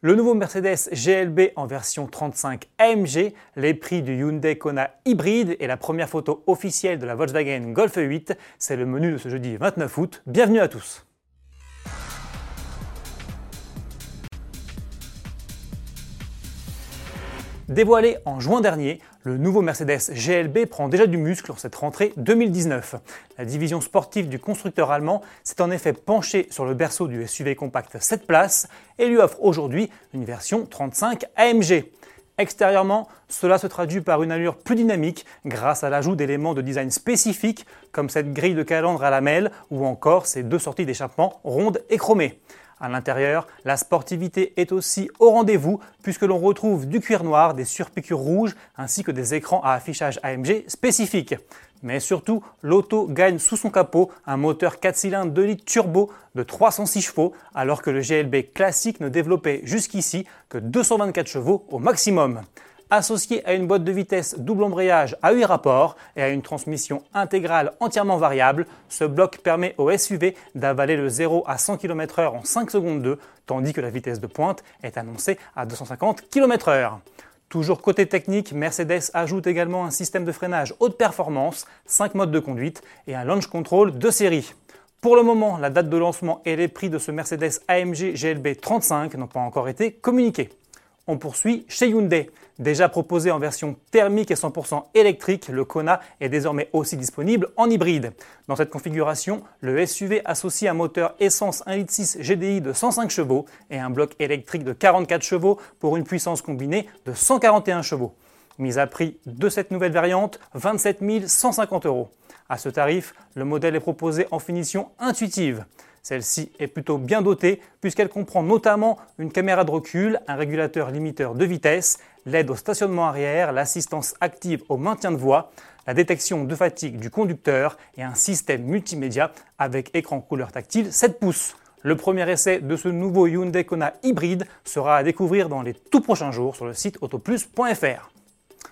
Le nouveau Mercedes GLB en version 35 AMG, les prix du Hyundai Kona hybride et la première photo officielle de la Volkswagen Golf 8, c'est le menu de ce jeudi 29 août. Bienvenue à tous. Dévoilé en juin dernier, le nouveau Mercedes GLB prend déjà du muscle en cette rentrée 2019. La division sportive du constructeur allemand s'est en effet penchée sur le berceau du SUV compact 7 places et lui offre aujourd'hui une version 35 AMG. Extérieurement, cela se traduit par une allure plus dynamique grâce à l'ajout d'éléments de design spécifiques comme cette grille de calandre à lamelles ou encore ces deux sorties d'échappement rondes et chromées. À l'intérieur, la sportivité est aussi au rendez-vous puisque l'on retrouve du cuir noir, des surpiqûres rouges ainsi que des écrans à affichage AMG spécifiques. Mais surtout, l'auto gagne sous son capot un moteur 4 cylindres 2 litres turbo de 306 chevaux alors que le GLB classique ne développait jusqu'ici que 224 chevaux au maximum. Associé à une boîte de vitesse double embrayage à 8 rapports et à une transmission intégrale entièrement variable, ce bloc permet au SUV d'avaler le 0 à 100 km/h en 5 secondes 2, tandis que la vitesse de pointe est annoncée à 250 km/h. Toujours côté technique, Mercedes ajoute également un système de freinage haute performance, 5 modes de conduite et un launch control de série. Pour le moment, la date de lancement et les prix de ce Mercedes AMG GLB 35 n'ont pas encore été communiqués. On poursuit chez Hyundai. Déjà proposé en version thermique et 100% électrique, le Kona est désormais aussi disponible en hybride. Dans cette configuration, le SUV associe un moteur essence 1.6 GDI de 105 chevaux et un bloc électrique de 44 chevaux pour une puissance combinée de 141 chevaux. Mise à prix de cette nouvelle variante, 27 150 euros. À ce tarif, le modèle est proposé en finition intuitive. Celle-ci est plutôt bien dotée puisqu'elle comprend notamment une caméra de recul, un régulateur limiteur de vitesse, l'aide au stationnement arrière, l'assistance active au maintien de voie, la détection de fatigue du conducteur et un système multimédia avec écran couleur tactile 7 pouces. Le premier essai de ce nouveau Hyundai Kona hybride sera à découvrir dans les tout prochains jours sur le site autoplus.fr.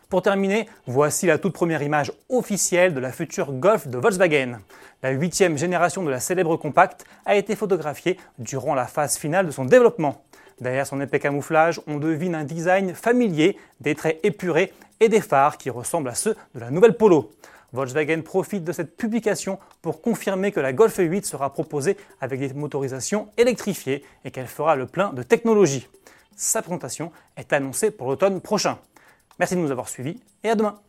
Pour terminer, voici la toute première image officielle de la future Golf de Volkswagen. La huitième génération de la célèbre compacte a été photographiée durant la phase finale de son développement. Derrière son épais camouflage, on devine un design familier, des traits épurés et des phares qui ressemblent à ceux de la nouvelle Polo. Volkswagen profite de cette publication pour confirmer que la Golf 8 sera proposée avec des motorisations électrifiées et qu'elle fera le plein de technologie. Sa présentation est annoncée pour l'automne prochain. Merci de nous avoir suivis et à demain.